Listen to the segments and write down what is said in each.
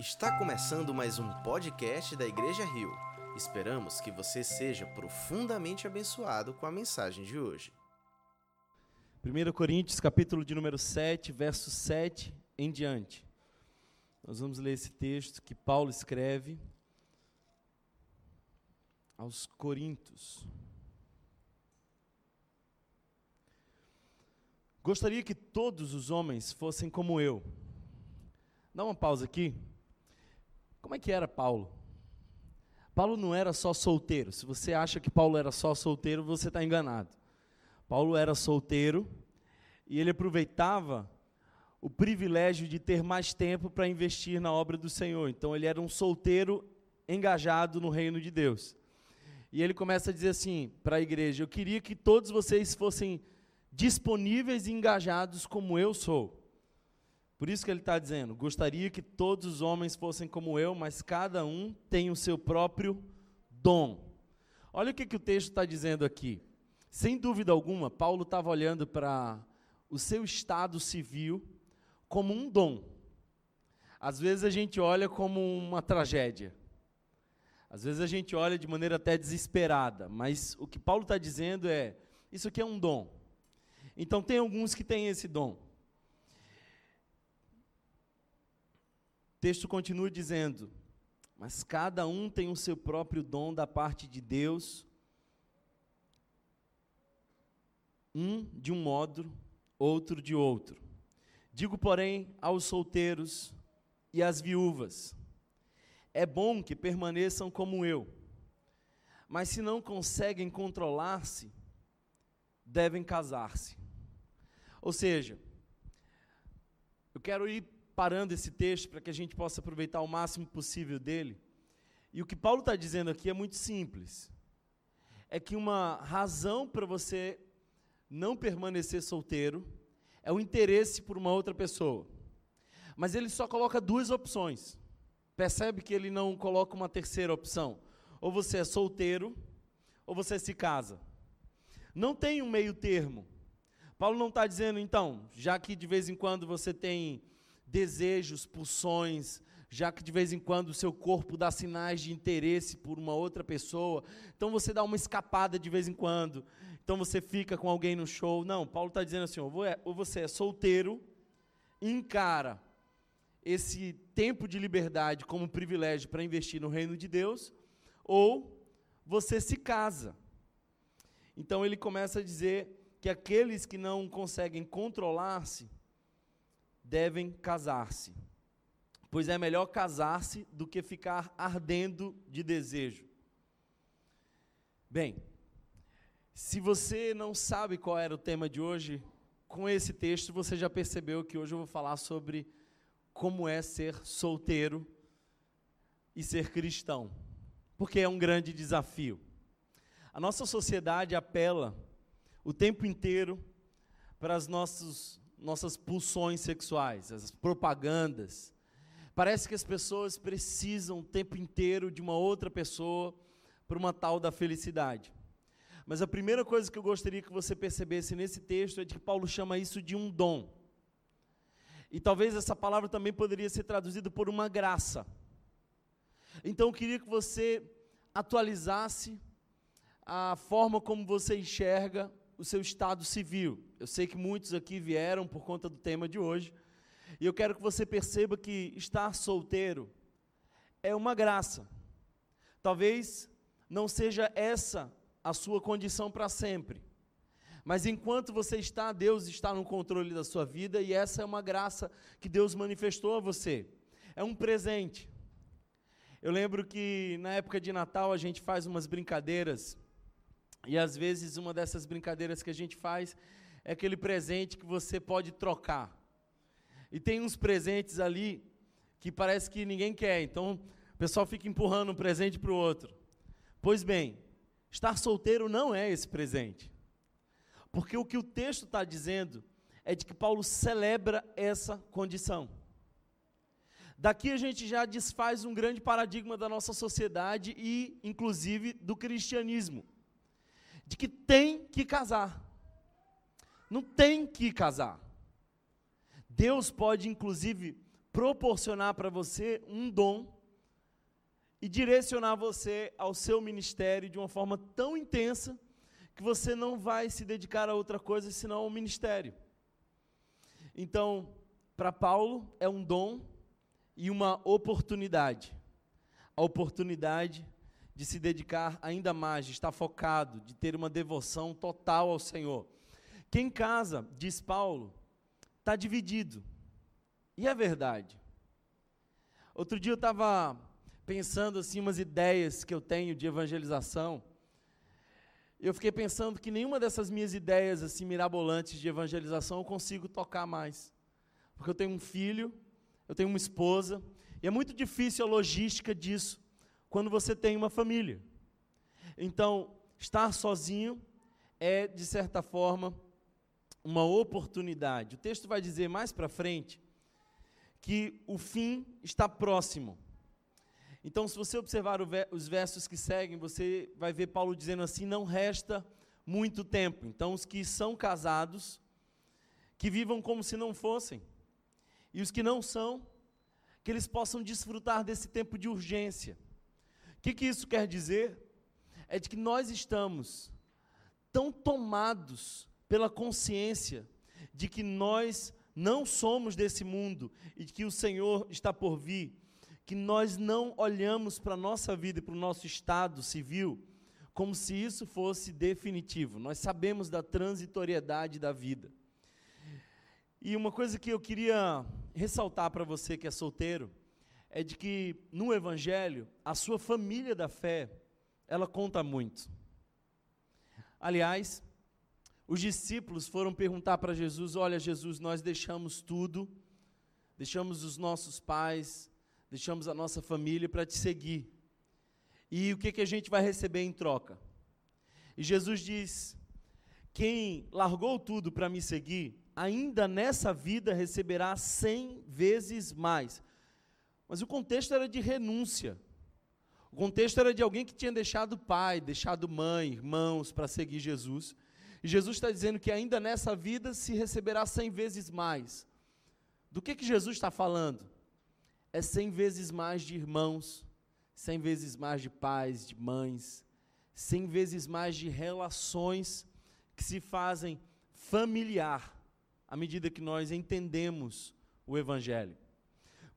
Está começando mais um podcast da Igreja Rio. Esperamos que você seja profundamente abençoado com a mensagem de hoje. 1 Coríntios, capítulo de número 7, verso 7 em diante. Nós vamos ler esse texto que Paulo escreve aos Coríntios. Gostaria que todos os homens fossem como eu. Dá uma pausa aqui. Como é que era Paulo? Paulo não era só solteiro. Se você acha que Paulo era só solteiro, você está enganado. Paulo era solteiro e ele aproveitava o privilégio de ter mais tempo para investir na obra do Senhor. Então ele era um solteiro engajado no reino de Deus. E ele começa a dizer assim para a igreja: Eu queria que todos vocês fossem disponíveis e engajados como eu sou. Por isso que ele está dizendo: gostaria que todos os homens fossem como eu, mas cada um tem o seu próprio dom. Olha o que, que o texto está dizendo aqui. Sem dúvida alguma, Paulo estava olhando para o seu estado civil como um dom. Às vezes a gente olha como uma tragédia. Às vezes a gente olha de maneira até desesperada. Mas o que Paulo está dizendo é: isso aqui é um dom. Então tem alguns que têm esse dom. O texto continua dizendo: Mas cada um tem o seu próprio dom da parte de Deus, um de um modo, outro de outro. Digo, porém, aos solteiros e às viúvas: É bom que permaneçam como eu, mas se não conseguem controlar-se, devem casar-se. Ou seja, eu quero ir parando esse texto para que a gente possa aproveitar o máximo possível dele. E o que Paulo está dizendo aqui é muito simples. É que uma razão para você não permanecer solteiro é o interesse por uma outra pessoa. Mas ele só coloca duas opções. Percebe que ele não coloca uma terceira opção. Ou você é solteiro, ou você se casa. Não tem um meio termo. Paulo não está dizendo, então, já que de vez em quando você tem desejos, pulsões, já que de vez em quando o seu corpo dá sinais de interesse por uma outra pessoa, então você dá uma escapada de vez em quando, então você fica com alguém no show. Não, Paulo está dizendo assim: é, ou você é solteiro, encara esse tempo de liberdade como privilégio para investir no reino de Deus, ou você se casa. Então ele começa a dizer que aqueles que não conseguem controlar-se, devem casar-se, pois é melhor casar-se do que ficar ardendo de desejo. Bem, se você não sabe qual era o tema de hoje, com esse texto você já percebeu que hoje eu vou falar sobre como é ser solteiro e ser cristão, porque é um grande desafio. A nossa sociedade apela o tempo inteiro para os nossos nossas pulsões sexuais, as propagandas. Parece que as pessoas precisam o tempo inteiro de uma outra pessoa para uma tal da felicidade. Mas a primeira coisa que eu gostaria que você percebesse nesse texto é de que Paulo chama isso de um dom. E talvez essa palavra também poderia ser traduzida por uma graça. Então eu queria que você atualizasse a forma como você enxerga o seu estado civil. Eu sei que muitos aqui vieram por conta do tema de hoje, e eu quero que você perceba que estar solteiro é uma graça. Talvez não seja essa a sua condição para sempre. Mas enquanto você está, Deus está no controle da sua vida e essa é uma graça que Deus manifestou a você. É um presente. Eu lembro que na época de Natal a gente faz umas brincadeiras e às vezes uma dessas brincadeiras que a gente faz é aquele presente que você pode trocar. E tem uns presentes ali que parece que ninguém quer, então o pessoal fica empurrando um presente para o outro. Pois bem, estar solteiro não é esse presente. Porque o que o texto está dizendo é de que Paulo celebra essa condição. Daqui a gente já desfaz um grande paradigma da nossa sociedade e, inclusive, do cristianismo de que tem que casar. Não tem que casar. Deus pode, inclusive, proporcionar para você um dom e direcionar você ao seu ministério de uma forma tão intensa que você não vai se dedicar a outra coisa senão ao ministério. Então, para Paulo é um dom e uma oportunidade. A oportunidade de se dedicar ainda mais, de estar focado, de ter uma devoção total ao Senhor. Quem casa, diz Paulo, está dividido. E é verdade. Outro dia eu estava pensando assim umas ideias que eu tenho de evangelização. Eu fiquei pensando que nenhuma dessas minhas ideias assim mirabolantes de evangelização eu consigo tocar mais. Porque eu tenho um filho, eu tenho uma esposa, e é muito difícil a logística disso quando você tem uma família. Então, estar sozinho é, de certa forma, uma oportunidade. O texto vai dizer mais para frente que o fim está próximo. Então, se você observar os versos que seguem, você vai ver Paulo dizendo assim: não resta muito tempo. Então, os que são casados, que vivam como se não fossem, e os que não são, que eles possam desfrutar desse tempo de urgência. O que, que isso quer dizer? É de que nós estamos tão tomados pela consciência de que nós não somos desse mundo e de que o Senhor está por vir, que nós não olhamos para a nossa vida e para o nosso estado civil como se isso fosse definitivo. Nós sabemos da transitoriedade da vida. E uma coisa que eu queria ressaltar para você que é solteiro é de que no evangelho a sua família da fé, ela conta muito. Aliás, os discípulos foram perguntar para Jesus: "Olha, Jesus, nós deixamos tudo, deixamos os nossos pais, deixamos a nossa família para te seguir. E o que, que a gente vai receber em troca? E Jesus diz: Quem largou tudo para me seguir, ainda nessa vida receberá cem vezes mais. Mas o contexto era de renúncia. O contexto era de alguém que tinha deixado pai, deixado mãe, irmãos para seguir Jesus. E Jesus está dizendo que ainda nessa vida se receberá cem vezes mais. Do que, que Jesus está falando? é cem vezes mais de irmãos, cem vezes mais de pais, de mães, cem vezes mais de relações que se fazem familiar à medida que nós entendemos o Evangelho.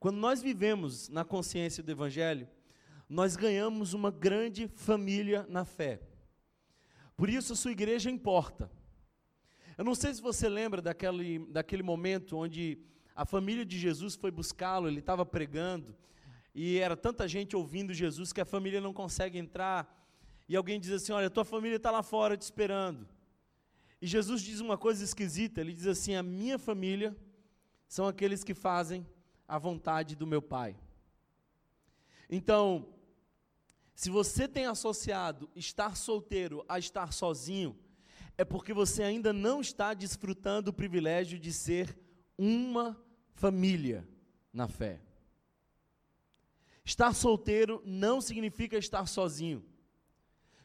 Quando nós vivemos na consciência do Evangelho, nós ganhamos uma grande família na fé. Por isso a sua igreja importa. Eu não sei se você lembra daquele, daquele momento onde a família de Jesus foi buscá-lo, ele estava pregando, e era tanta gente ouvindo Jesus que a família não consegue entrar. E alguém diz assim: Olha, tua família está lá fora te esperando. E Jesus diz uma coisa esquisita: Ele diz assim: A minha família são aqueles que fazem a vontade do meu Pai. Então, se você tem associado estar solteiro a estar sozinho, é porque você ainda não está desfrutando o privilégio de ser uma família na fé. Estar solteiro não significa estar sozinho.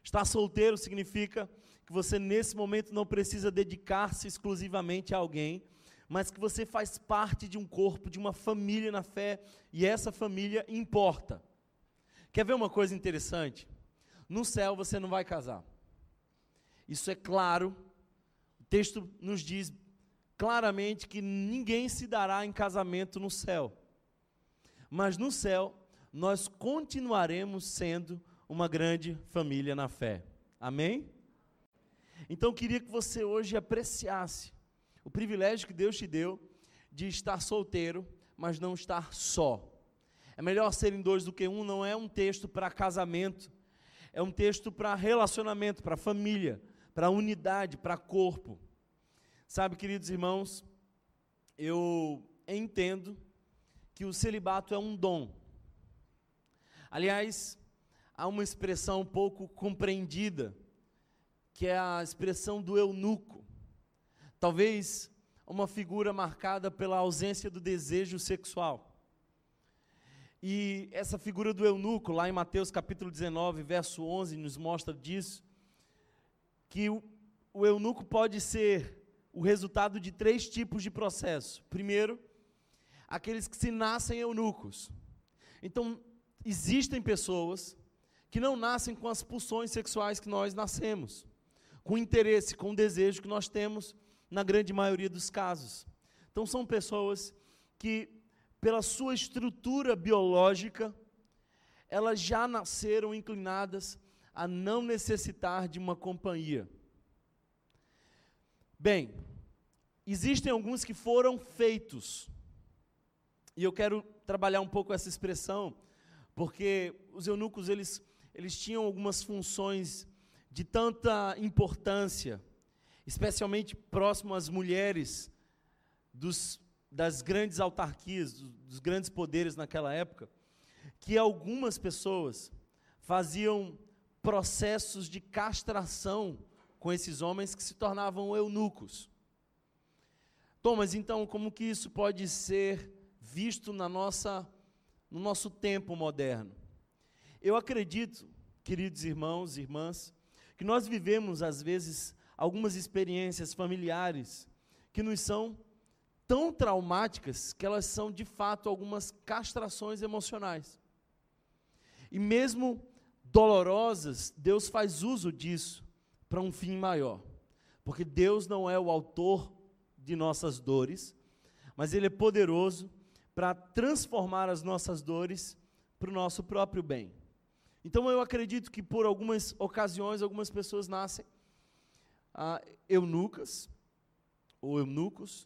Estar solteiro significa que você nesse momento não precisa dedicar-se exclusivamente a alguém, mas que você faz parte de um corpo, de uma família na fé, e essa família importa. Quer ver uma coisa interessante? No céu você não vai casar. Isso é claro. O texto nos diz claramente que ninguém se dará em casamento no céu. Mas no céu, nós continuaremos sendo uma grande família na fé. Amém? Então, queria que você hoje apreciasse o privilégio que Deus te deu de estar solteiro, mas não estar só. É melhor serem dois do que um, não é um texto para casamento, é um texto para relacionamento, para família, para unidade, para corpo. Sabe, queridos irmãos, eu entendo que o celibato é um dom. Aliás, há uma expressão pouco compreendida, que é a expressão do eunuco. Talvez uma figura marcada pela ausência do desejo sexual. E essa figura do eunuco, lá em Mateus capítulo 19, verso 11, nos mostra disso, que o, eunuco pode ser o resultado de três tipos de processo. Primeiro, aqueles que se nascem eunucos. Então, existem pessoas que não nascem com as pulsões sexuais que nós nascemos, com o interesse, com o desejo que nós temos na grande maioria dos casos. Então, são pessoas que, pela sua estrutura biológica, elas já nasceram inclinadas a não necessitar de uma companhia. Bem, existem alguns que foram feitos. E eu quero trabalhar um pouco essa expressão, porque os eunucos eles, eles tinham algumas funções de tanta importância, especialmente próximo às mulheres dos, das grandes autarquias, dos, dos grandes poderes naquela época, que algumas pessoas faziam processos de castração com esses homens que se tornavam eunucos. Thomas, então, como que isso pode ser visto na nossa, no nosso tempo moderno? Eu acredito, queridos irmãos e irmãs, que nós vivemos, às vezes, algumas experiências familiares que nos são tão traumáticas que elas são, de fato, algumas castrações emocionais. E mesmo dolorosas, Deus faz uso disso para um fim maior. Porque Deus não é o autor de nossas dores, mas Ele é poderoso para transformar as nossas dores para o nosso próprio bem. Então eu acredito que por algumas ocasiões, algumas pessoas nascem ah, eunucas, ou eunucos,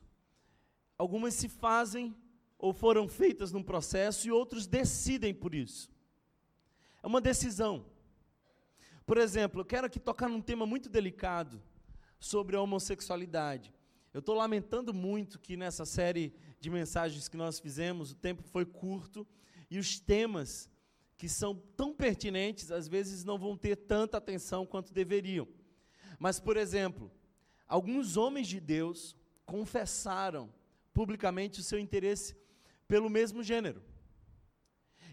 algumas se fazem ou foram feitas num processo e outros decidem por isso. É uma decisão. Por exemplo, eu quero aqui tocar num tema muito delicado sobre a homossexualidade. Eu estou lamentando muito que nessa série de mensagens que nós fizemos, o tempo foi curto e os temas que são tão pertinentes, às vezes não vão ter tanta atenção quanto deveriam. Mas, por exemplo, alguns homens de Deus confessaram publicamente o seu interesse pelo mesmo gênero.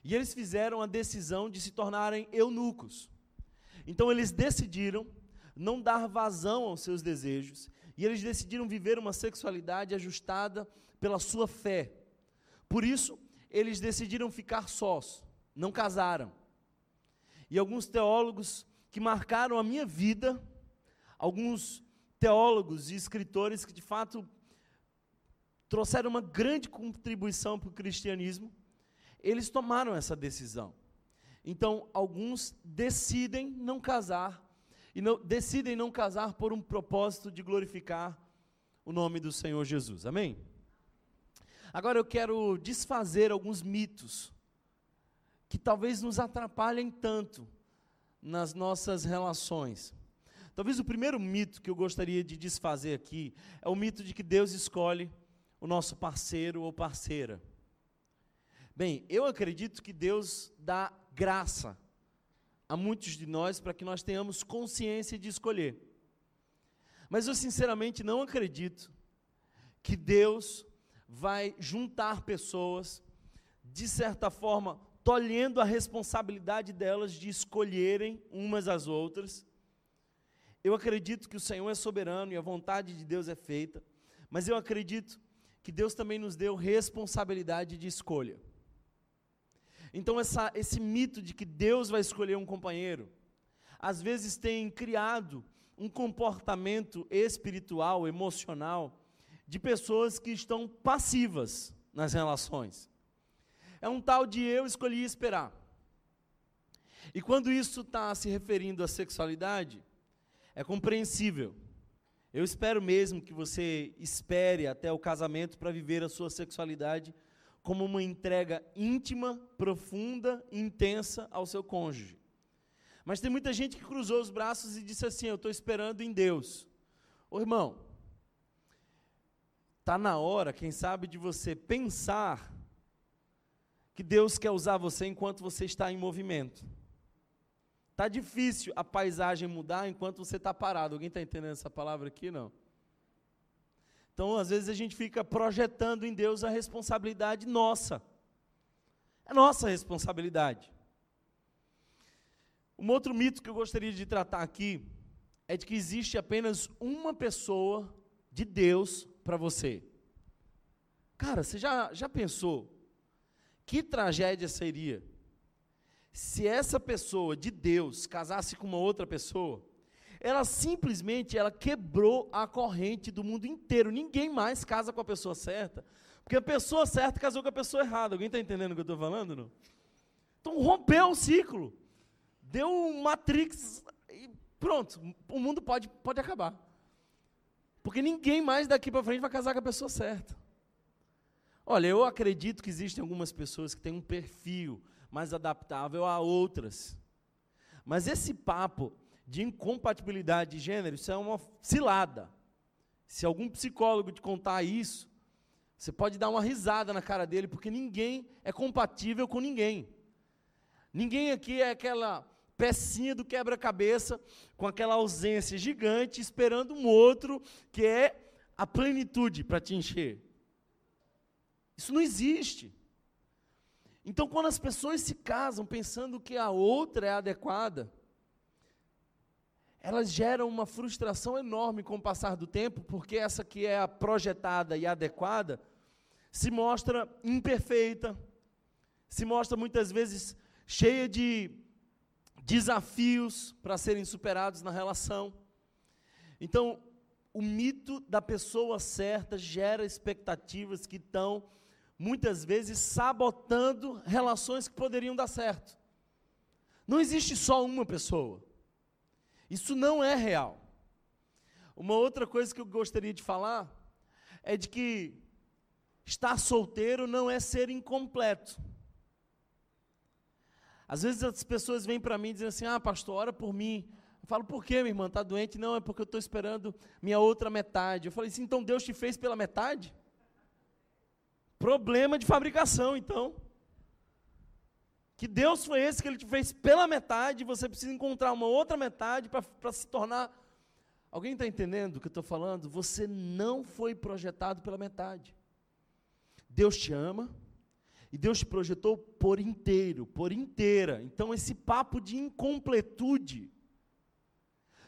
E eles fizeram a decisão de se tornarem eunucos. Então eles decidiram não dar vazão aos seus desejos e eles decidiram viver uma sexualidade ajustada pela sua fé. Por isso, eles decidiram ficar sós, não casaram. E alguns teólogos que marcaram a minha vida, alguns teólogos e escritores que de fato trouxeram uma grande contribuição para o cristianismo, eles tomaram essa decisão. Então, alguns decidem não casar, e não, decidem não casar por um propósito de glorificar o nome do Senhor Jesus. Amém? Agora eu quero desfazer alguns mitos que talvez nos atrapalhem tanto nas nossas relações. Talvez o primeiro mito que eu gostaria de desfazer aqui é o mito de que Deus escolhe o nosso parceiro ou parceira. Bem, eu acredito que Deus dá graça a muitos de nós para que nós tenhamos consciência de escolher. Mas eu sinceramente não acredito que Deus vai juntar pessoas, de certa forma, tolhendo a responsabilidade delas de escolherem umas às outras. Eu acredito que o Senhor é soberano e a vontade de Deus é feita, mas eu acredito que Deus também nos deu responsabilidade de escolha. Então, essa, esse mito de que Deus vai escolher um companheiro, às vezes tem criado um comportamento espiritual, emocional, de pessoas que estão passivas nas relações. É um tal de eu escolhi esperar. E quando isso está se referindo à sexualidade, é compreensível. Eu espero mesmo que você espere até o casamento para viver a sua sexualidade como uma entrega íntima, profunda intensa ao seu cônjuge. Mas tem muita gente que cruzou os braços e disse assim: Eu estou esperando em Deus. Ô irmão, está na hora, quem sabe, de você pensar que Deus quer usar você enquanto você está em movimento. Está difícil a paisagem mudar enquanto você está parado. Alguém está entendendo essa palavra aqui? Não. Então, às vezes, a gente fica projetando em Deus a responsabilidade nossa. É nossa responsabilidade. Um outro mito que eu gostaria de tratar aqui é de que existe apenas uma pessoa de Deus para você. Cara, você já, já pensou que tragédia seria se essa pessoa de Deus casasse com uma outra pessoa? Ela simplesmente ela quebrou a corrente do mundo inteiro. Ninguém mais casa com a pessoa certa, porque a pessoa certa casou com a pessoa errada. Alguém está entendendo o que eu estou falando? Não? Então rompeu o ciclo, deu um matrix e pronto, o mundo pode, pode acabar. Porque ninguém mais daqui para frente vai casar com a pessoa certa. Olha, eu acredito que existem algumas pessoas que têm um perfil mais adaptável a outras. Mas esse papo de incompatibilidade de gênero, isso é uma cilada. Se algum psicólogo te contar isso, você pode dar uma risada na cara dele, porque ninguém é compatível com ninguém. Ninguém aqui é aquela pecinha do quebra-cabeça com aquela ausência gigante esperando um outro que é a plenitude para te encher. Isso não existe. Então, quando as pessoas se casam pensando que a outra é adequada, elas geram uma frustração enorme com o passar do tempo, porque essa que é a projetada e adequada se mostra imperfeita, se mostra muitas vezes cheia de desafios para serem superados na relação. Então, o mito da pessoa certa gera expectativas que estão muitas vezes sabotando relações que poderiam dar certo. Não existe só uma pessoa. Isso não é real. Uma outra coisa que eu gostaria de falar é de que estar solteiro não é ser incompleto. Às vezes as pessoas vêm para mim dizem assim: Ah, pastor, ora por mim. Eu falo, por quê, minha irmã? Está doente? Não, é porque eu estou esperando minha outra metade. Eu falei assim: então Deus te fez pela metade? Problema de fabricação, então. Que Deus foi esse que Ele te fez pela metade, você precisa encontrar uma outra metade para se tornar. Alguém está entendendo o que eu estou falando? Você não foi projetado pela metade. Deus te ama e Deus te projetou por inteiro, por inteira. Então, esse papo de incompletude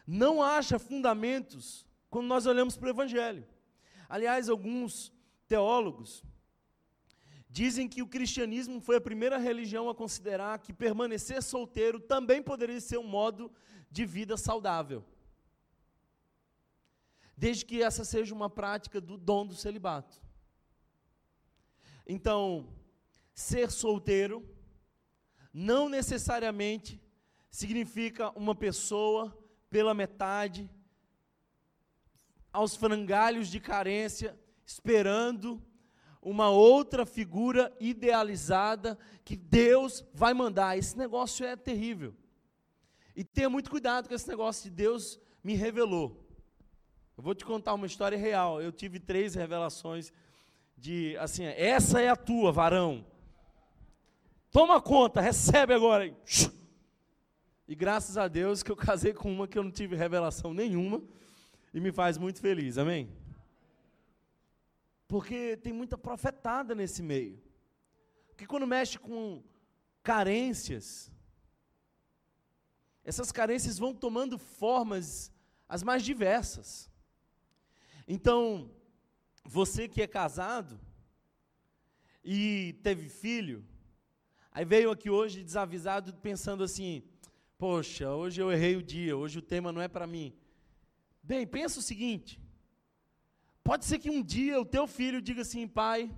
não acha fundamentos quando nós olhamos para o Evangelho. Aliás, alguns teólogos Dizem que o cristianismo foi a primeira religião a considerar que permanecer solteiro também poderia ser um modo de vida saudável. Desde que essa seja uma prática do dom do celibato. Então, ser solteiro não necessariamente significa uma pessoa pela metade, aos frangalhos de carência, esperando uma outra figura idealizada que Deus vai mandar. Esse negócio é terrível. E tenha muito cuidado com esse negócio de Deus me revelou. Eu vou te contar uma história real. Eu tive três revelações de assim, essa é a tua, varão. Toma conta, recebe agora. E graças a Deus que eu casei com uma que eu não tive revelação nenhuma e me faz muito feliz. Amém. Porque tem muita profetada nesse meio. Porque quando mexe com carências, essas carências vão tomando formas as mais diversas. Então, você que é casado e teve filho, aí veio aqui hoje desavisado pensando assim: poxa, hoje eu errei o dia, hoje o tema não é para mim. Bem, pensa o seguinte: Pode ser que um dia o teu filho diga assim, pai,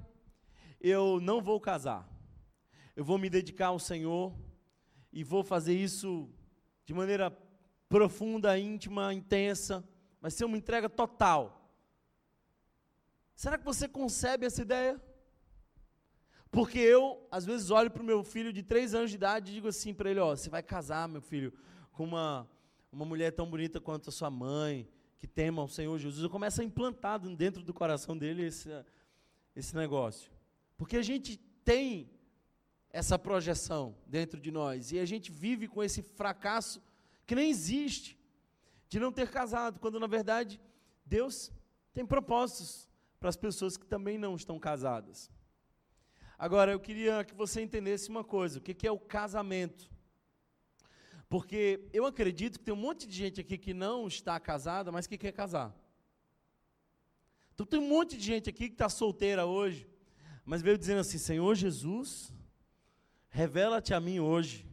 eu não vou casar. Eu vou me dedicar ao Senhor e vou fazer isso de maneira profunda, íntima, intensa. Vai ser uma entrega total. Será que você concebe essa ideia? Porque eu, às vezes, olho para o meu filho de três anos de idade e digo assim para ele: Ó, você vai casar, meu filho, com uma, uma mulher tão bonita quanto a sua mãe, que temam o Senhor Jesus. Eu começo a implantar dentro do coração dele esse, esse negócio. Porque a gente tem essa projeção dentro de nós e a gente vive com esse fracasso que nem existe de não ter casado, quando na verdade Deus tem propósitos para as pessoas que também não estão casadas. Agora, eu queria que você entendesse uma coisa: o que é o casamento? Porque eu acredito que tem um monte de gente aqui que não está casada, mas que quer casar. Então tem um monte de gente aqui que está solteira hoje, mas veio dizendo assim: Senhor Jesus, revela-te a mim hoje.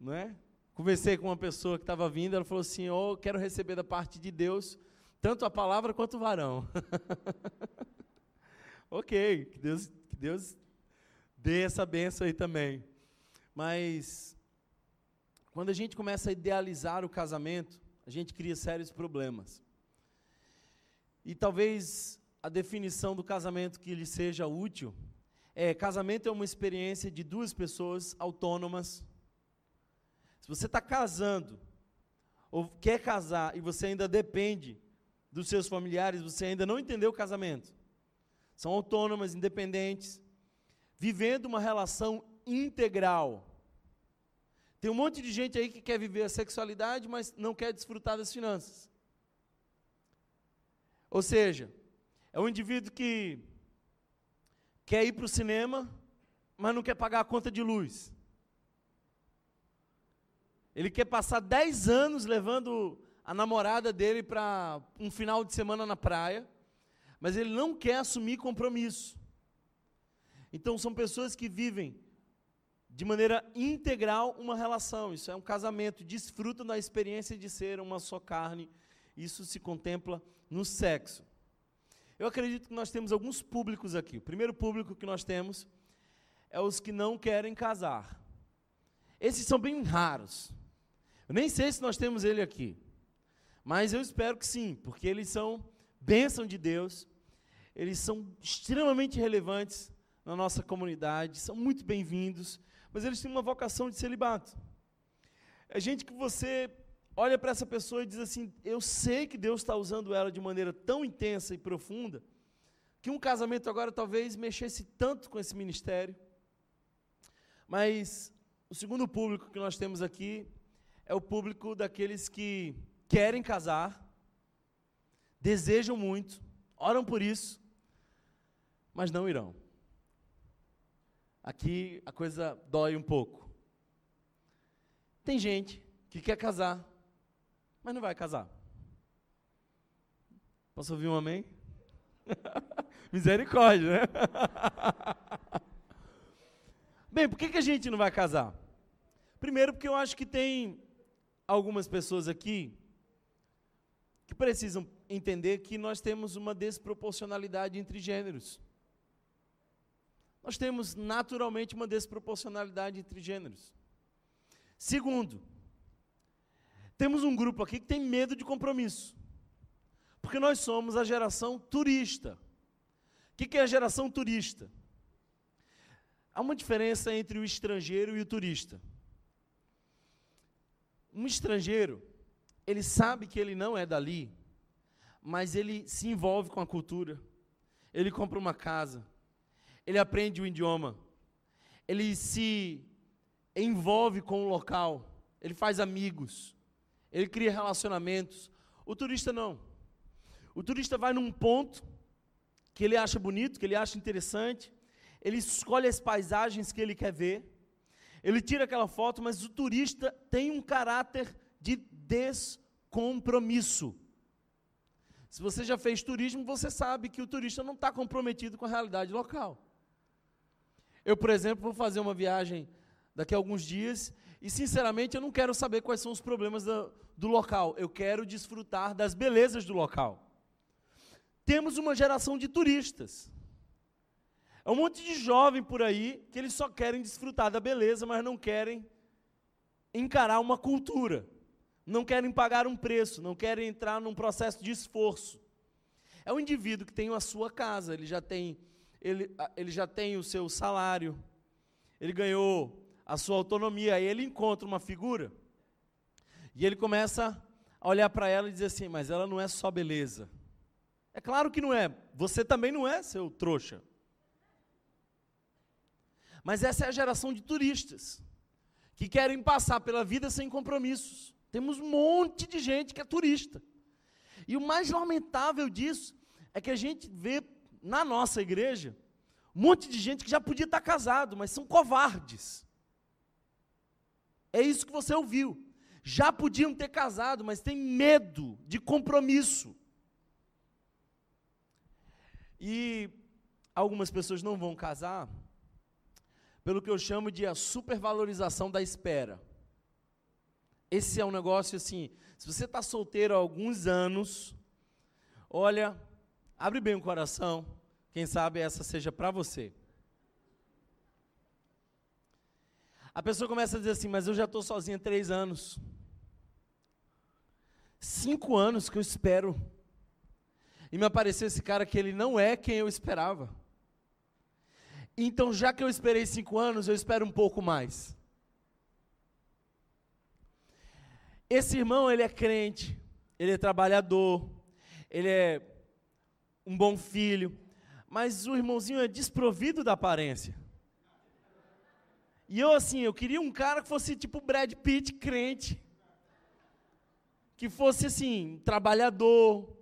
Não é? Conversei com uma pessoa que estava vindo, ela falou assim: oh, quero receber da parte de Deus tanto a palavra quanto o varão. ok, que Deus, que Deus dê essa benção aí também. Mas, quando a gente começa a idealizar o casamento, a gente cria sérios problemas. E talvez a definição do casamento que lhe seja útil é: casamento é uma experiência de duas pessoas autônomas. Se você está casando, ou quer casar, e você ainda depende dos seus familiares, você ainda não entendeu o casamento. São autônomas, independentes, vivendo uma relação integral. Tem um monte de gente aí que quer viver a sexualidade, mas não quer desfrutar das finanças. Ou seja, é um indivíduo que quer ir para o cinema, mas não quer pagar a conta de luz. Ele quer passar 10 anos levando a namorada dele para um final de semana na praia, mas ele não quer assumir compromisso. Então são pessoas que vivem de maneira integral uma relação. Isso é um casamento, desfrutam da experiência de ser uma só carne. Isso se contempla no sexo. Eu acredito que nós temos alguns públicos aqui. O primeiro público que nós temos é os que não querem casar. Esses são bem raros. Eu nem sei se nós temos ele aqui. Mas eu espero que sim, porque eles são bênção de Deus. Eles são extremamente relevantes na nossa comunidade, são muito bem-vindos, mas eles têm uma vocação de celibato. É gente que você olha para essa pessoa e diz assim: Eu sei que Deus está usando ela de maneira tão intensa e profunda, que um casamento agora talvez mexesse tanto com esse ministério. Mas o segundo público que nós temos aqui é o público daqueles que querem casar, desejam muito, oram por isso, mas não irão. Aqui a coisa dói um pouco. Tem gente que quer casar, mas não vai casar. Posso ouvir um amém? Misericórdia, né? Bem, por que, que a gente não vai casar? Primeiro, porque eu acho que tem algumas pessoas aqui que precisam entender que nós temos uma desproporcionalidade entre gêneros. Nós temos naturalmente uma desproporcionalidade entre gêneros. Segundo, temos um grupo aqui que tem medo de compromisso. Porque nós somos a geração turista. O que é a geração turista? Há uma diferença entre o estrangeiro e o turista. Um estrangeiro, ele sabe que ele não é dali, mas ele se envolve com a cultura. Ele compra uma casa, ele aprende o idioma, ele se envolve com o local, ele faz amigos, ele cria relacionamentos. O turista não. O turista vai num ponto que ele acha bonito, que ele acha interessante, ele escolhe as paisagens que ele quer ver, ele tira aquela foto, mas o turista tem um caráter de descompromisso. Se você já fez turismo, você sabe que o turista não está comprometido com a realidade local. Eu, por exemplo, vou fazer uma viagem daqui a alguns dias e, sinceramente, eu não quero saber quais são os problemas do, do local. Eu quero desfrutar das belezas do local. Temos uma geração de turistas. É um monte de jovem por aí que eles só querem desfrutar da beleza, mas não querem encarar uma cultura. Não querem pagar um preço, não querem entrar num processo de esforço. É um indivíduo que tem a sua casa, ele já tem, ele, ele já tem o seu salário, ele ganhou a sua autonomia, aí ele encontra uma figura e ele começa a olhar para ela e dizer assim: Mas ela não é só beleza. É claro que não é, você também não é, seu trouxa. Mas essa é a geração de turistas que querem passar pela vida sem compromissos. Temos um monte de gente que é turista. E o mais lamentável disso é que a gente vê na nossa igreja um monte de gente que já podia estar casado, mas são covardes. É isso que você ouviu. Já podiam ter casado, mas tem medo de compromisso. E algumas pessoas não vão casar pelo que eu chamo de a supervalorização da espera. Esse é um negócio assim, se você está solteiro há alguns anos, olha, abre bem o coração, quem sabe essa seja para você. A pessoa começa a dizer assim, mas eu já estou sozinha há três anos. Cinco anos que eu espero. E me apareceu esse cara que ele não é quem eu esperava. Então, já que eu esperei cinco anos, eu espero um pouco mais. Esse irmão, ele é crente, ele é trabalhador, ele é um bom filho, mas o irmãozinho é desprovido da aparência. E eu, assim, eu queria um cara que fosse tipo Brad Pitt, crente, que fosse, assim, trabalhador.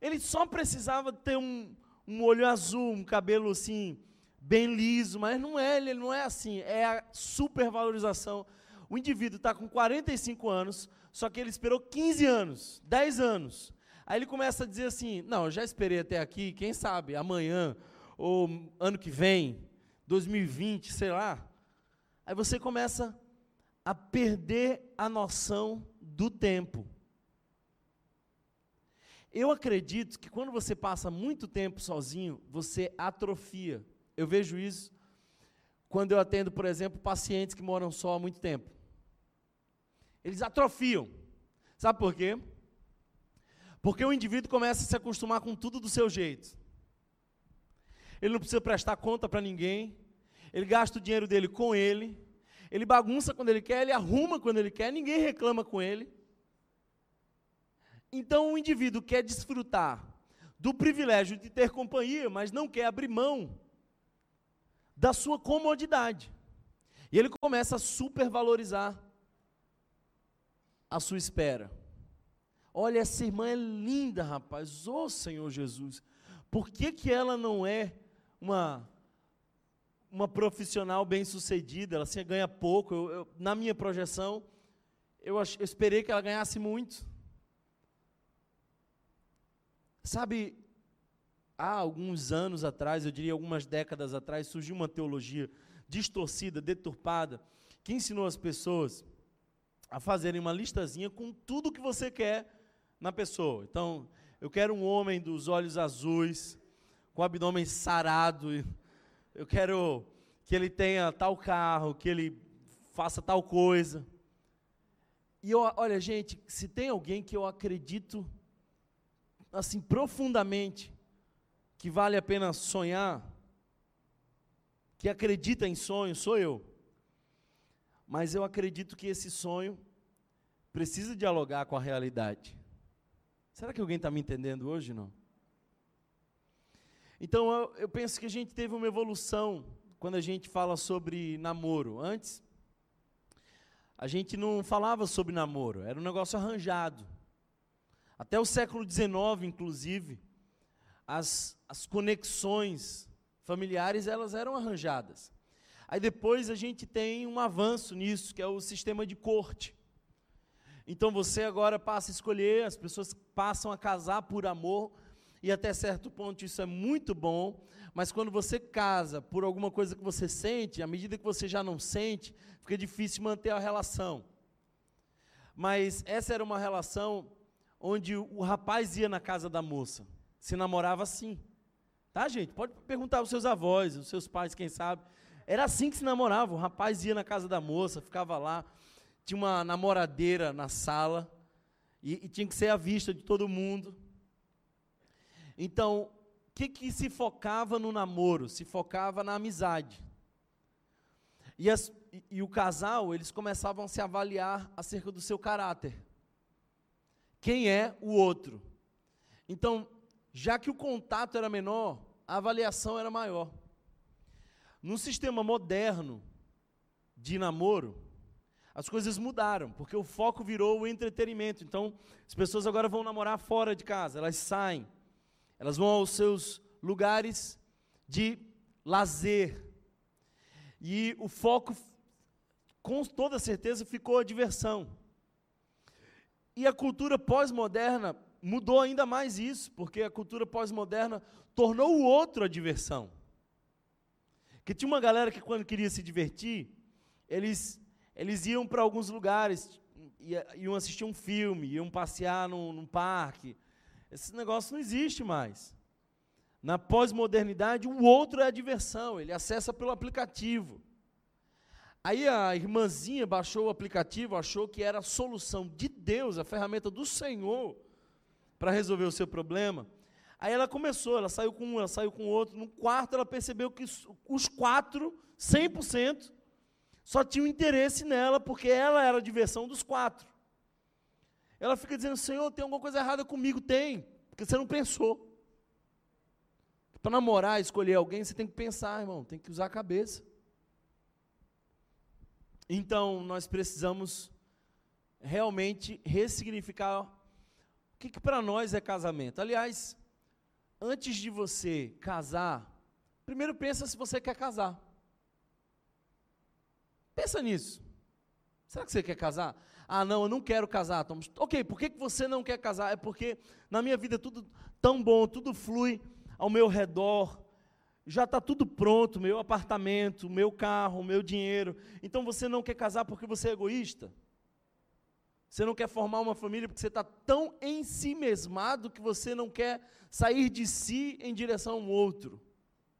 Ele só precisava ter um, um olho azul, um cabelo, assim, bem liso, mas não é, ele não é assim, é a supervalorização o indivíduo está com 45 anos, só que ele esperou 15 anos, 10 anos. Aí ele começa a dizer assim: Não, eu já esperei até aqui, quem sabe amanhã, ou ano que vem, 2020, sei lá. Aí você começa a perder a noção do tempo. Eu acredito que quando você passa muito tempo sozinho, você atrofia. Eu vejo isso quando eu atendo, por exemplo, pacientes que moram só há muito tempo eles atrofiam. Sabe por quê? Porque o indivíduo começa a se acostumar com tudo do seu jeito. Ele não precisa prestar conta para ninguém. Ele gasta o dinheiro dele com ele. Ele bagunça quando ele quer, ele arruma quando ele quer, ninguém reclama com ele. Então o indivíduo quer desfrutar do privilégio de ter companhia, mas não quer abrir mão da sua comodidade. E ele começa a supervalorizar a sua espera. Olha, essa irmã é linda, rapaz. Ô oh, Senhor Jesus. Por que, que ela não é uma, uma profissional bem-sucedida? Ela assim, ganha pouco. Eu, eu, na minha projeção, eu, ach, eu esperei que ela ganhasse muito. Sabe, há alguns anos atrás, eu diria algumas décadas atrás, surgiu uma teologia distorcida, deturpada, que ensinou as pessoas a fazerem uma listazinha com tudo que você quer na pessoa. Então, eu quero um homem dos olhos azuis, com o abdômen sarado. Eu quero que ele tenha tal carro, que ele faça tal coisa. E eu, olha, gente, se tem alguém que eu acredito assim profundamente que vale a pena sonhar, que acredita em sonho, sou eu. Mas eu acredito que esse sonho precisa dialogar com a realidade. Será que alguém está me entendendo hoje? Não? Então eu, eu penso que a gente teve uma evolução quando a gente fala sobre namoro. Antes, a gente não falava sobre namoro, era um negócio arranjado. Até o século XIX, inclusive, as, as conexões familiares elas eram arranjadas. Aí depois a gente tem um avanço nisso, que é o sistema de corte. Então você agora passa a escolher, as pessoas passam a casar por amor, e até certo ponto isso é muito bom, mas quando você casa por alguma coisa que você sente, à medida que você já não sente, fica difícil manter a relação. Mas essa era uma relação onde o rapaz ia na casa da moça, se namorava assim. Tá, gente? Pode perguntar aos seus avós, aos seus pais, quem sabe. Era assim que se namorava. O rapaz ia na casa da moça, ficava lá, tinha uma namoradeira na sala, e, e tinha que ser à vista de todo mundo. Então, o que, que se focava no namoro? Se focava na amizade. E, as, e, e o casal, eles começavam a se avaliar acerca do seu caráter. Quem é o outro? Então, já que o contato era menor, a avaliação era maior. No sistema moderno de namoro, as coisas mudaram, porque o foco virou o entretenimento. Então, as pessoas agora vão namorar fora de casa, elas saem, elas vão aos seus lugares de lazer. E o foco, com toda certeza, ficou a diversão. E a cultura pós-moderna mudou ainda mais isso, porque a cultura pós-moderna tornou o outro a diversão. Porque tinha uma galera que, quando queria se divertir, eles, eles iam para alguns lugares, iam assistir um filme, iam passear num, num parque. Esse negócio não existe mais. Na pós-modernidade, o outro é a diversão, ele acessa pelo aplicativo. Aí a irmãzinha baixou o aplicativo, achou que era a solução de Deus, a ferramenta do Senhor para resolver o seu problema. Aí ela começou, ela saiu com um, ela saiu com outro. No quarto, ela percebeu que os quatro, 100%, só tinham interesse nela, porque ela era a diversão dos quatro. Ela fica dizendo: Senhor, tem alguma coisa errada comigo? Tem, porque você não pensou. Para namorar, escolher alguém, você tem que pensar, irmão, tem que usar a cabeça. Então, nós precisamos realmente ressignificar o que, que para nós é casamento. Aliás, antes de você casar, primeiro pensa se você quer casar. Pensa nisso. Será que você quer casar? Ah, não, eu não quero casar. Ok, por que, que você não quer casar? É porque na minha vida é tudo tão bom, tudo flui ao meu redor, já está tudo pronto, meu apartamento, meu carro, meu dinheiro. Então você não quer casar porque você é egoísta? Você não quer formar uma família porque você está tão em si mesmado que você não quer sair de si em direção ao outro.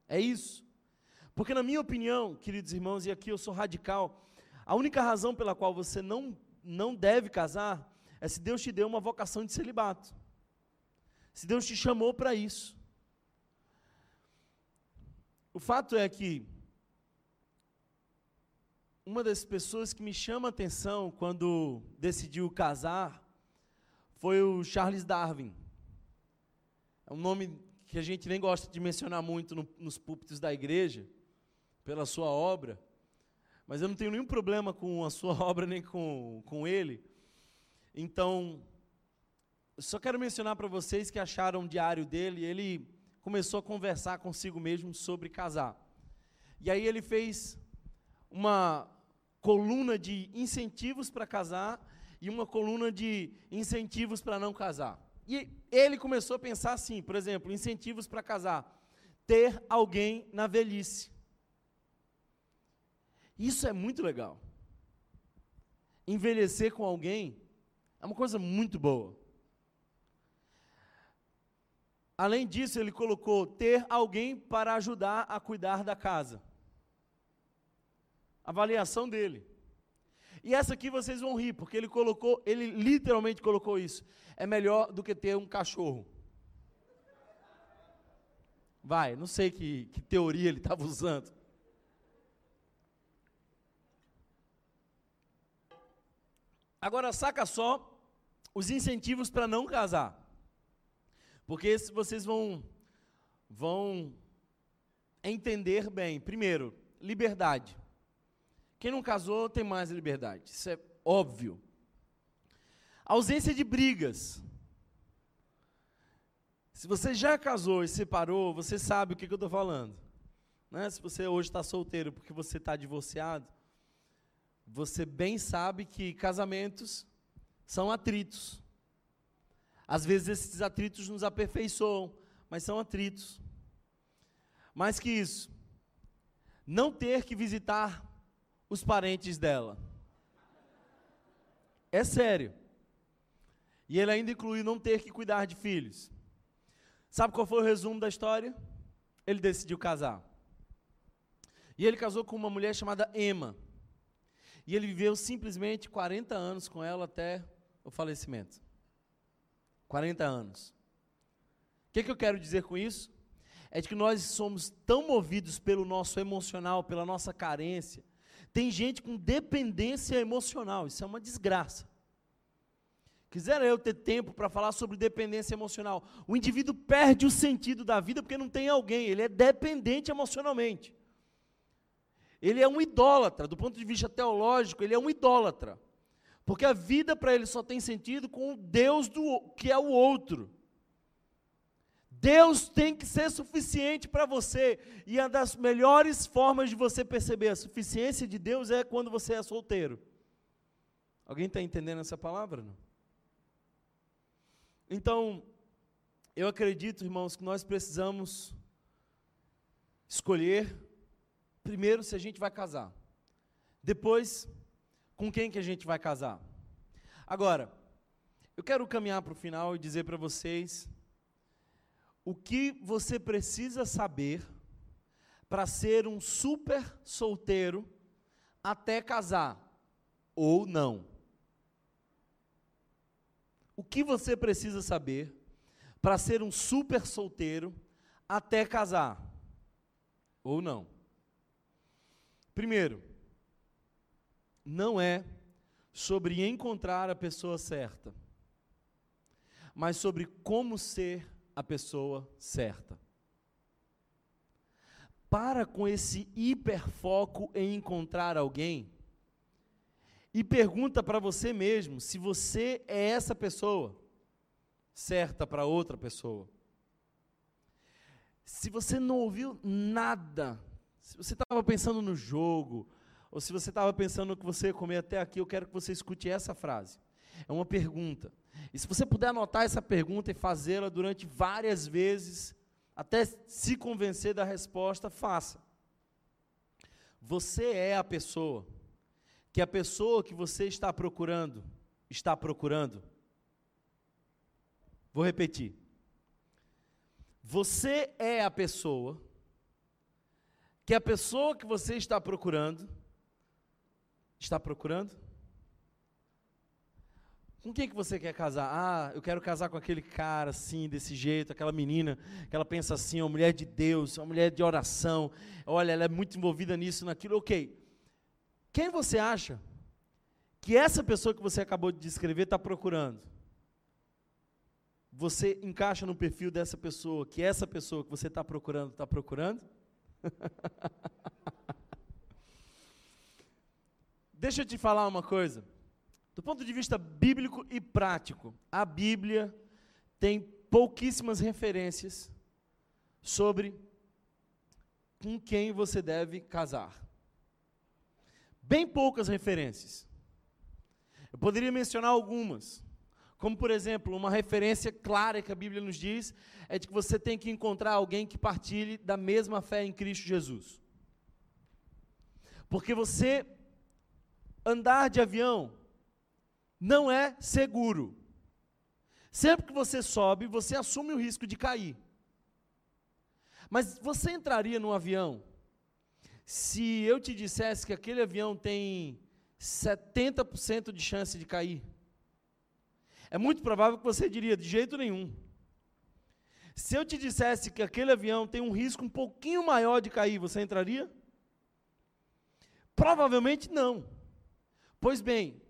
É isso. Porque, na minha opinião, queridos irmãos, e aqui eu sou radical, a única razão pela qual você não, não deve casar é se Deus te deu uma vocação de celibato. Se Deus te chamou para isso. O fato é que uma das pessoas que me chama a atenção quando decidiu casar foi o Charles Darwin. É um nome que a gente nem gosta de mencionar muito no, nos púlpitos da igreja, pela sua obra, mas eu não tenho nenhum problema com a sua obra nem com, com ele. Então, só quero mencionar para vocês que acharam o diário dele, ele começou a conversar consigo mesmo sobre casar. E aí ele fez uma coluna de incentivos para casar e uma coluna de incentivos para não casar. E ele começou a pensar assim, por exemplo, incentivos para casar. Ter alguém na velhice. Isso é muito legal. Envelhecer com alguém é uma coisa muito boa. Além disso, ele colocou ter alguém para ajudar a cuidar da casa. Avaliação dele. E essa aqui vocês vão rir, porque ele colocou, ele literalmente colocou isso. É melhor do que ter um cachorro. Vai, não sei que, que teoria ele estava usando. Agora saca só os incentivos para não casar. Porque esses vocês vão, vão entender bem. Primeiro, liberdade. Quem não casou tem mais liberdade. Isso é óbvio. Ausência de brigas. Se você já casou e separou, você sabe o que, que eu estou falando. Né? Se você hoje está solteiro porque você está divorciado, você bem sabe que casamentos são atritos. Às vezes esses atritos nos aperfeiçoam, mas são atritos. Mais que isso, não ter que visitar os parentes dela. É sério. E ele ainda inclui não ter que cuidar de filhos. Sabe qual foi o resumo da história? Ele decidiu casar. E ele casou com uma mulher chamada Emma. E ele viveu simplesmente 40 anos com ela até o falecimento. 40 anos. O que, que eu quero dizer com isso? É de que nós somos tão movidos pelo nosso emocional, pela nossa carência. Tem gente com dependência emocional, isso é uma desgraça. Quisera eu ter tempo para falar sobre dependência emocional. O indivíduo perde o sentido da vida porque não tem alguém, ele é dependente emocionalmente. Ele é um idólatra, do ponto de vista teológico, ele é um idólatra. Porque a vida para ele só tem sentido com o Deus do, que é o outro. Deus tem que ser suficiente para você. E uma das melhores formas de você perceber a suficiência de Deus é quando você é solteiro. Alguém está entendendo essa palavra? Não? Então, eu acredito, irmãos, que nós precisamos escolher primeiro se a gente vai casar. Depois, com quem que a gente vai casar. Agora, eu quero caminhar para o final e dizer para vocês o que você precisa saber para ser um super solteiro até casar ou não. O que você precisa saber para ser um super solteiro até casar ou não? Primeiro, não é sobre encontrar a pessoa certa, mas sobre como ser a pessoa certa. Para com esse hiperfoco em encontrar alguém e pergunta para você mesmo se você é essa pessoa certa para outra pessoa. Se você não ouviu nada se você estava pensando no jogo, ou se você estava pensando no que você ia comer até aqui, eu quero que você escute essa frase. É uma pergunta. E se você puder anotar essa pergunta e fazê-la durante várias vezes, até se convencer da resposta, faça. Você é a pessoa que a pessoa que você está procurando está procurando. Vou repetir. Você é a pessoa que a pessoa que você está procurando está procurando? Com quem que você quer casar? Ah, eu quero casar com aquele cara assim, desse jeito, aquela menina que ela pensa assim, uma mulher de Deus, uma mulher de oração. Olha, ela é muito envolvida nisso, naquilo. Ok. Quem você acha que essa pessoa que você acabou de descrever está procurando? Você encaixa no perfil dessa pessoa, que essa pessoa que você está procurando está procurando? Deixa eu te falar uma coisa. Do ponto de vista bíblico e prático, a Bíblia tem pouquíssimas referências sobre com quem você deve casar. Bem poucas referências. Eu poderia mencionar algumas. Como, por exemplo, uma referência clara que a Bíblia nos diz é de que você tem que encontrar alguém que partilhe da mesma fé em Cristo Jesus. Porque você andar de avião não é seguro. Sempre que você sobe, você assume o risco de cair. Mas você entraria num avião se eu te dissesse que aquele avião tem 70% de chance de cair? É muito provável que você diria, de jeito nenhum. Se eu te dissesse que aquele avião tem um risco um pouquinho maior de cair, você entraria? Provavelmente não. Pois bem,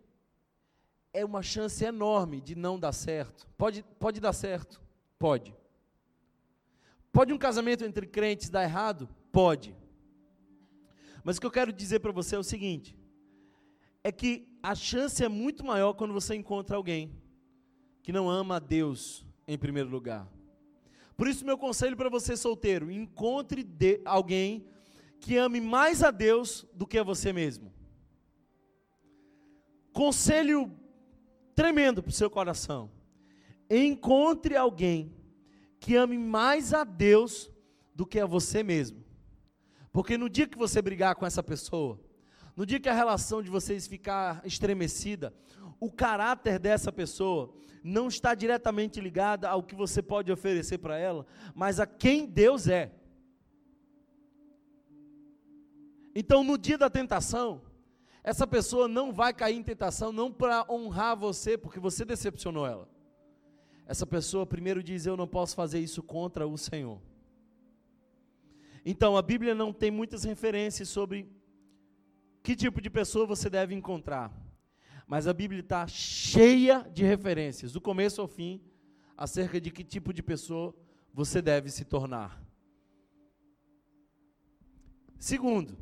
é uma chance enorme de não dar certo. Pode, pode dar certo? Pode. Pode um casamento entre crentes dar errado? Pode. Mas o que eu quero dizer para você é o seguinte: é que a chance é muito maior quando você encontra alguém que não ama a Deus em primeiro lugar. Por isso, meu conselho para você solteiro: encontre de alguém que ame mais a Deus do que a você mesmo. Conselho tremendo para o seu coração. Encontre alguém que ame mais a Deus do que a você mesmo. Porque no dia que você brigar com essa pessoa, no dia que a relação de vocês ficar estremecida, o caráter dessa pessoa não está diretamente ligada ao que você pode oferecer para ela, mas a quem Deus é. Então, no dia da tentação, essa pessoa não vai cair em tentação não para honrar você, porque você decepcionou ela. Essa pessoa primeiro diz: Eu não posso fazer isso contra o Senhor. Então, a Bíblia não tem muitas referências sobre que tipo de pessoa você deve encontrar mas a Bíblia está cheia de referências, do começo ao fim, acerca de que tipo de pessoa você deve se tornar. Segundo,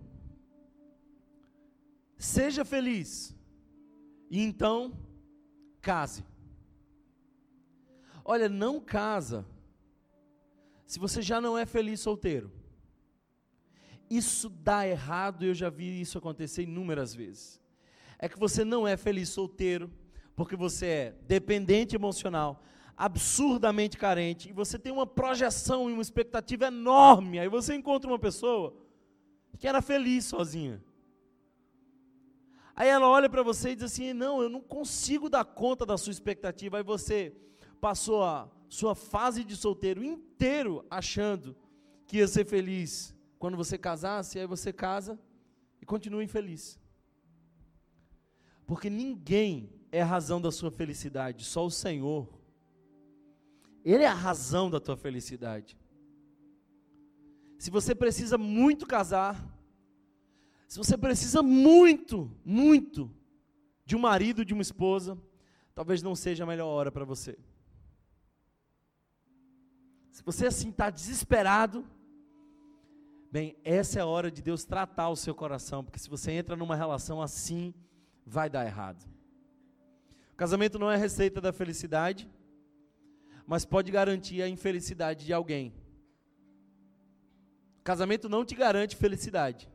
seja feliz e então case. Olha, não casa se você já não é feliz solteiro. Isso dá errado, eu já vi isso acontecer inúmeras vezes é que você não é feliz solteiro, porque você é dependente emocional, absurdamente carente, e você tem uma projeção e uma expectativa enorme. Aí você encontra uma pessoa que era feliz sozinha. Aí ela olha para você e diz assim: Não, eu não consigo dar conta da sua expectativa. Aí você passou a sua fase de solteiro inteiro achando que ia ser feliz quando você casasse, aí você casa e continua infeliz. Porque ninguém é a razão da sua felicidade, só o Senhor. Ele é a razão da tua felicidade. Se você precisa muito casar, se você precisa muito, muito de um marido, de uma esposa, talvez não seja a melhor hora para você. Se você assim está desesperado, bem, essa é a hora de Deus tratar o seu coração, porque se você entra numa relação assim, vai dar errado. O casamento não é receita da felicidade, mas pode garantir a infelicidade de alguém. O casamento não te garante felicidade.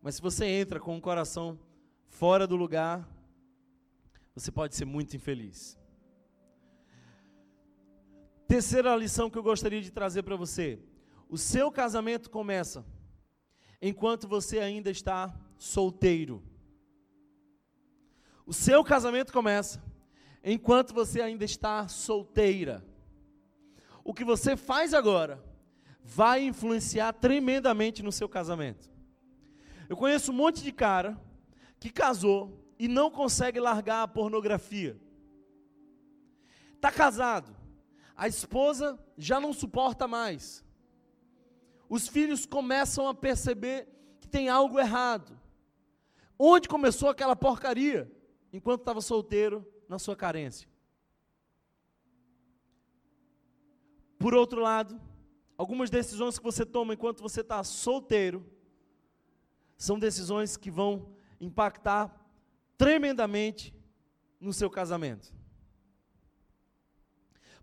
Mas se você entra com o coração fora do lugar, você pode ser muito infeliz. Terceira lição que eu gostaria de trazer para você: o seu casamento começa enquanto você ainda está solteiro. O seu casamento começa enquanto você ainda está solteira. O que você faz agora vai influenciar tremendamente no seu casamento. Eu conheço um monte de cara que casou e não consegue largar a pornografia. Está casado, a esposa já não suporta mais. Os filhos começam a perceber que tem algo errado. Onde começou aquela porcaria? Enquanto estava solteiro, na sua carência. Por outro lado, algumas decisões que você toma enquanto você está solteiro são decisões que vão impactar tremendamente no seu casamento.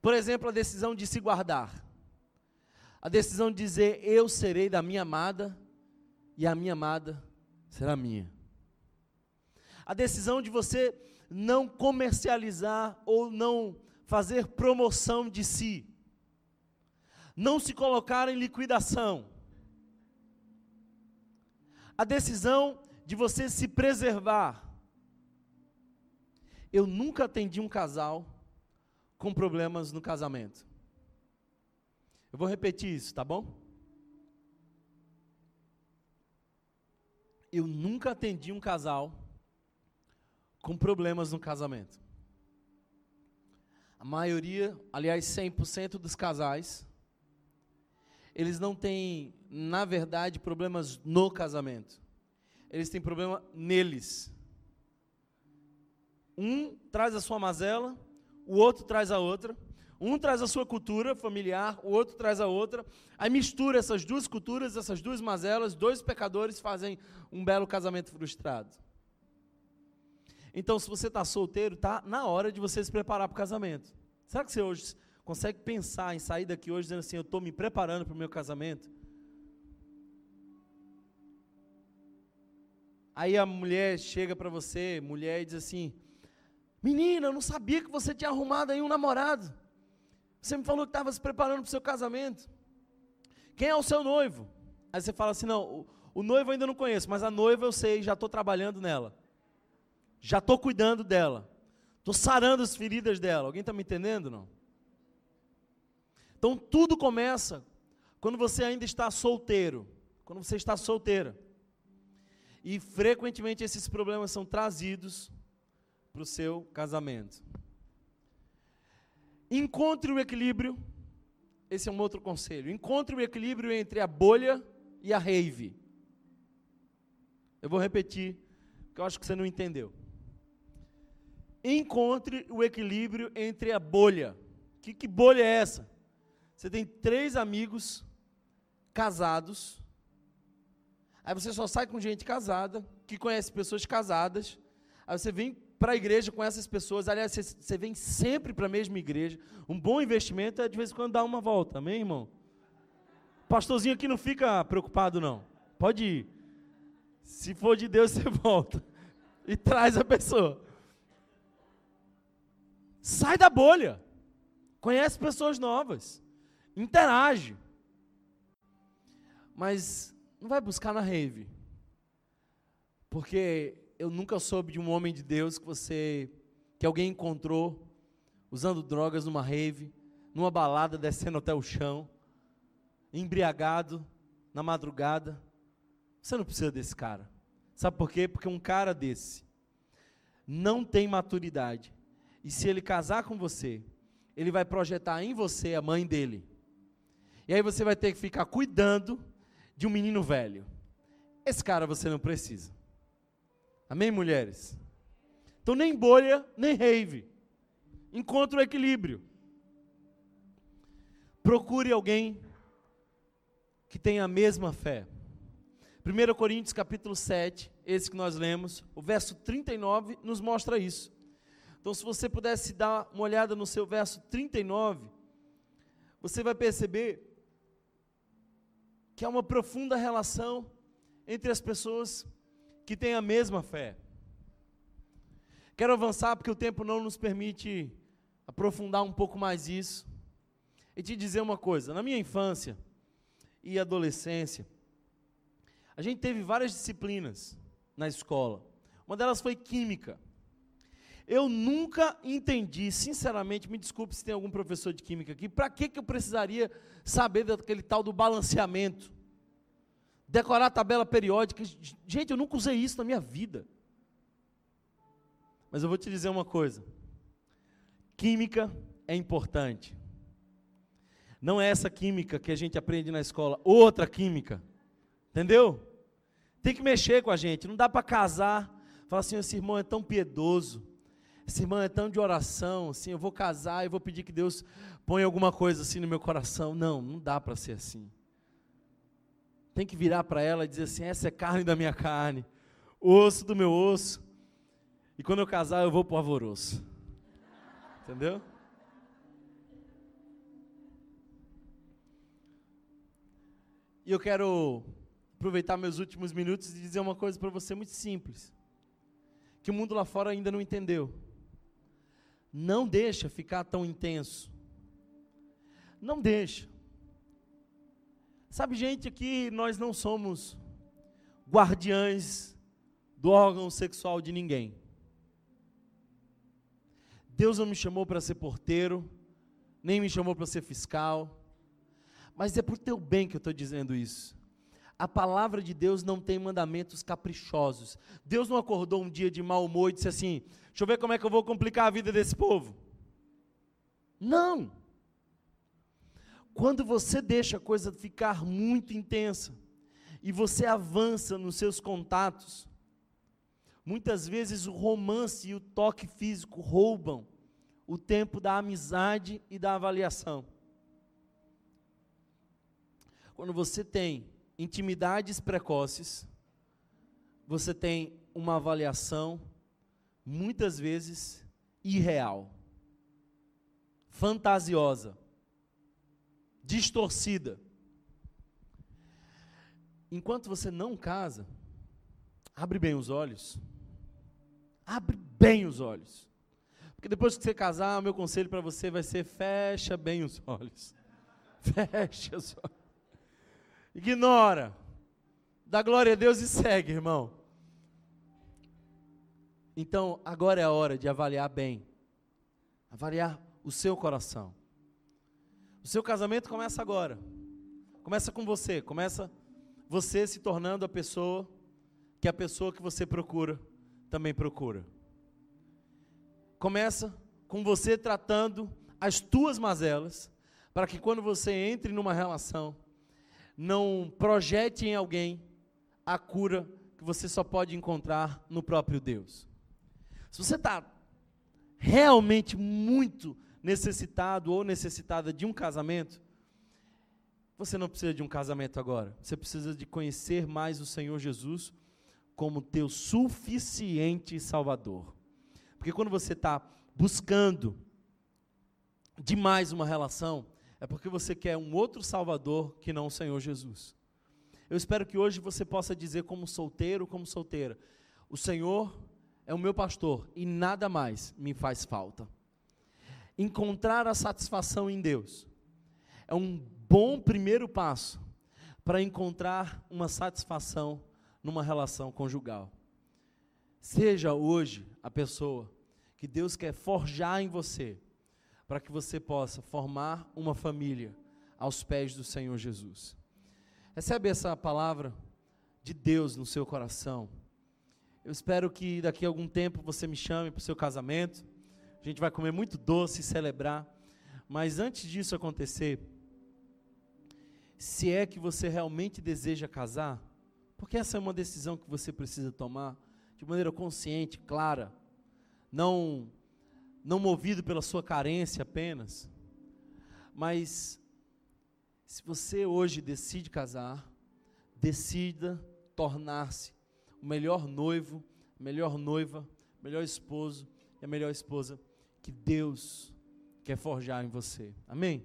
Por exemplo, a decisão de se guardar. A decisão de dizer: Eu serei da minha amada e a minha amada será minha. A decisão de você não comercializar ou não fazer promoção de si. Não se colocar em liquidação a decisão de você se preservar. Eu nunca atendi um casal com problemas no casamento. Eu vou repetir isso, tá bom? Eu nunca atendi um casal com problemas no casamento. A maioria, aliás, 100% dos casais, eles não têm na verdade, problemas no casamento. Eles têm problema neles. Um traz a sua mazela, o outro traz a outra. Um traz a sua cultura familiar, o outro traz a outra. Aí mistura essas duas culturas, essas duas mazelas, dois pecadores fazem um belo casamento frustrado. Então, se você está solteiro, está na hora de você se preparar para o casamento. Será que você hoje consegue pensar em sair daqui hoje dizendo assim: eu estou me preparando para o meu casamento? Aí a mulher chega para você, mulher, e diz assim: Menina, eu não sabia que você tinha arrumado aí um namorado. Você me falou que estava se preparando para o seu casamento. Quem é o seu noivo? Aí você fala assim: Não, o, o noivo eu ainda não conheço, mas a noiva eu sei, já estou trabalhando nela. Já estou cuidando dela. Estou sarando as feridas dela. Alguém está me entendendo? Não? Então tudo começa quando você ainda está solteiro. Quando você está solteira. E frequentemente esses problemas são trazidos para o seu casamento. Encontre o equilíbrio. Esse é um outro conselho. Encontre o equilíbrio entre a bolha e a rave. Eu vou repetir, porque eu acho que você não entendeu. Encontre o equilíbrio entre a bolha. Que, que bolha é essa? Você tem três amigos casados Aí você só sai com gente casada, que conhece pessoas casadas. Aí você vem para a igreja com essas pessoas. Aliás, você, você vem sempre para a mesma igreja. Um bom investimento é de vez em quando dar uma volta, amém, irmão? Pastorzinho aqui não fica preocupado, não. Pode ir. Se for de Deus, você volta. E traz a pessoa. Sai da bolha. Conhece pessoas novas. Interage. Mas não vai buscar na rave. Porque eu nunca soube de um homem de Deus que você que alguém encontrou usando drogas numa rave, numa balada descendo até o chão, embriagado na madrugada. Você não precisa desse cara. Sabe por quê? Porque um cara desse não tem maturidade. E se ele casar com você, ele vai projetar em você a mãe dele. E aí você vai ter que ficar cuidando de um menino velho. Esse cara você não precisa. Amém, mulheres? Então, nem bolha, nem rave. Encontre o equilíbrio. Procure alguém que tenha a mesma fé. 1 Coríntios capítulo 7, esse que nós lemos, o verso 39 nos mostra isso. Então, se você pudesse dar uma olhada no seu verso 39, você vai perceber que há uma profunda relação entre as pessoas que têm a mesma fé. Quero avançar porque o tempo não nos permite aprofundar um pouco mais isso. E te dizer uma coisa: na minha infância e adolescência, a gente teve várias disciplinas na escola. Uma delas foi química. Eu nunca entendi, sinceramente, me desculpe se tem algum professor de química aqui, para que, que eu precisaria saber daquele tal do balanceamento? Decorar a tabela periódica. Gente, eu nunca usei isso na minha vida. Mas eu vou te dizer uma coisa: química é importante. Não é essa química que a gente aprende na escola, outra química. Entendeu? Tem que mexer com a gente, não dá para casar. Falar assim, esse irmão é tão piedoso, esse irmão é tão de oração, assim, eu vou casar e vou pedir que Deus ponha alguma coisa assim no meu coração. Não, não dá para ser assim. Tem que virar para ela e dizer assim: essa é carne da minha carne, osso do meu osso. E quando eu casar, eu vou para o alvoroço. Entendeu? E eu quero aproveitar meus últimos minutos e dizer uma coisa para você muito simples, que o mundo lá fora ainda não entendeu. Não deixa ficar tão intenso. Não deixa. Sabe, gente, aqui nós não somos guardiães do órgão sexual de ninguém. Deus não me chamou para ser porteiro, nem me chamou para ser fiscal, mas é por teu bem que eu estou dizendo isso a palavra de Deus não tem mandamentos caprichosos. Deus não acordou um dia de mau humor e disse assim: deixa eu ver como é que eu vou complicar a vida desse povo. Não. Quando você deixa a coisa ficar muito intensa e você avança nos seus contatos, muitas vezes o romance e o toque físico roubam o tempo da amizade e da avaliação. Quando você tem intimidades precoces, você tem uma avaliação muitas vezes irreal, fantasiosa, distorcida. Enquanto você não casa, abre bem os olhos. Abre bem os olhos. Porque depois que você casar, o meu conselho para você vai ser: fecha bem os olhos. Fecha os olhos. Ignora. Dá glória a Deus e segue, irmão. Então, agora é a hora de avaliar bem. Avaliar o seu coração. O seu casamento começa agora. Começa com você. Começa você se tornando a pessoa que a pessoa que você procura também procura. Começa com você tratando as tuas mazelas, para que quando você entre numa relação, não projete em alguém a cura que você só pode encontrar no próprio Deus. Se você está realmente muito necessitado ou necessitada de um casamento, você não precisa de um casamento agora. Você precisa de conhecer mais o Senhor Jesus como teu suficiente Salvador. Porque quando você está buscando demais uma relação, é porque você quer um outro Salvador que não o Senhor Jesus. Eu espero que hoje você possa dizer, como solteiro, como solteira: O Senhor é o meu pastor e nada mais me faz falta. Encontrar a satisfação em Deus é um bom primeiro passo para encontrar uma satisfação numa relação conjugal. Seja hoje a pessoa que Deus quer forjar em você, para que você possa formar uma família aos pés do Senhor Jesus. Recebe essa palavra de Deus no seu coração. Eu espero que daqui a algum tempo você me chame para o seu casamento. A gente vai comer muito doce e celebrar. Mas antes disso acontecer, se é que você realmente deseja casar, porque essa é uma decisão que você precisa tomar de maneira consciente, clara, não não movido pela sua carência apenas, mas se você hoje decide casar, decida tornar-se o melhor noivo, melhor noiva, melhor esposo e a melhor esposa que Deus quer forjar em você. Amém?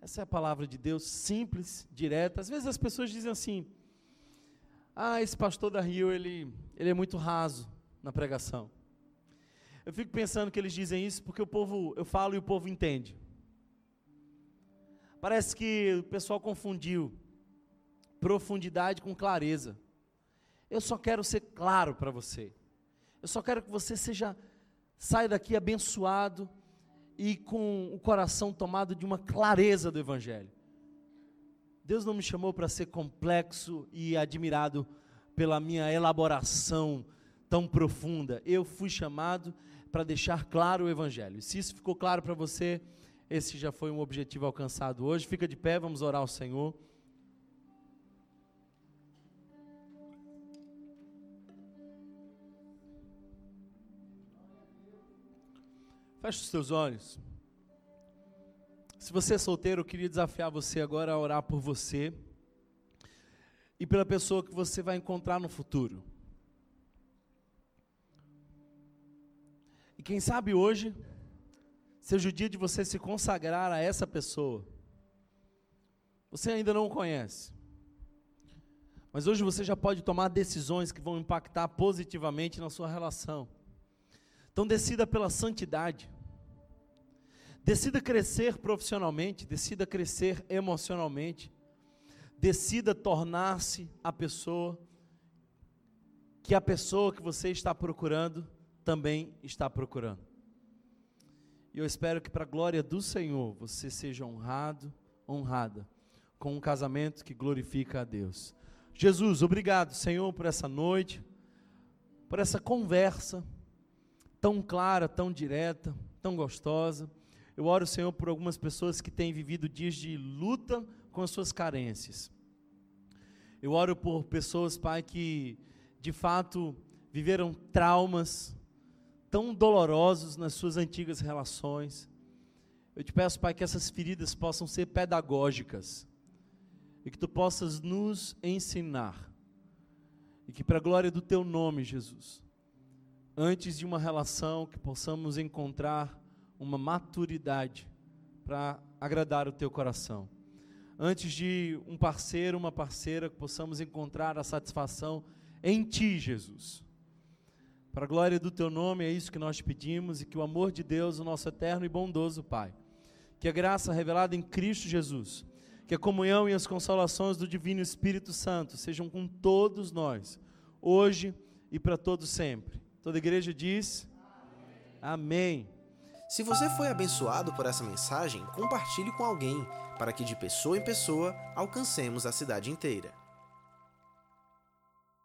Essa é a palavra de Deus, simples, direta. Às vezes as pessoas dizem assim: "Ah, esse pastor da Rio, ele, ele é muito raso na pregação". Eu fico pensando que eles dizem isso porque o povo, eu falo e o povo entende. Parece que o pessoal confundiu profundidade com clareza. Eu só quero ser claro para você. Eu só quero que você seja saia daqui abençoado e com o coração tomado de uma clareza do Evangelho. Deus não me chamou para ser complexo e admirado pela minha elaboração tão profunda. Eu fui chamado para deixar claro o Evangelho. Se isso ficou claro para você, esse já foi um objetivo alcançado hoje. Fica de pé, vamos orar ao Senhor. Feche os seus olhos. Se você é solteiro, eu queria desafiar você agora a orar por você e pela pessoa que você vai encontrar no futuro. E quem sabe hoje seja o dia de você se consagrar a essa pessoa. Você ainda não o conhece. Mas hoje você já pode tomar decisões que vão impactar positivamente na sua relação. Então decida pela santidade. Decida crescer profissionalmente, decida crescer emocionalmente. Decida tornar-se a pessoa que a pessoa que você está procurando também está procurando. E eu espero que para a glória do Senhor você seja honrado, honrada com um casamento que glorifica a Deus. Jesus, obrigado, Senhor, por essa noite, por essa conversa tão clara, tão direta, tão gostosa. Eu oro, Senhor, por algumas pessoas que têm vivido dias de luta com as suas carências. Eu oro por pessoas, Pai, que de fato viveram traumas tão dolorosos nas suas antigas relações. Eu te peço, Pai, que essas feridas possam ser pedagógicas e que tu possas nos ensinar. E que, para a glória do teu nome, Jesus, antes de uma relação, que possamos encontrar uma maturidade para agradar o teu coração. Antes de um parceiro, uma parceira, que possamos encontrar a satisfação em ti, Jesus. Para a glória do teu nome, é isso que nós pedimos e que o amor de Deus, o nosso eterno e bondoso Pai, que a graça revelada em Cristo Jesus, que a comunhão e as consolações do Divino Espírito Santo sejam com todos nós, hoje e para todos sempre. Toda igreja diz: Amém. Amém. Se você foi abençoado por essa mensagem, compartilhe com alguém, para que de pessoa em pessoa alcancemos a cidade inteira.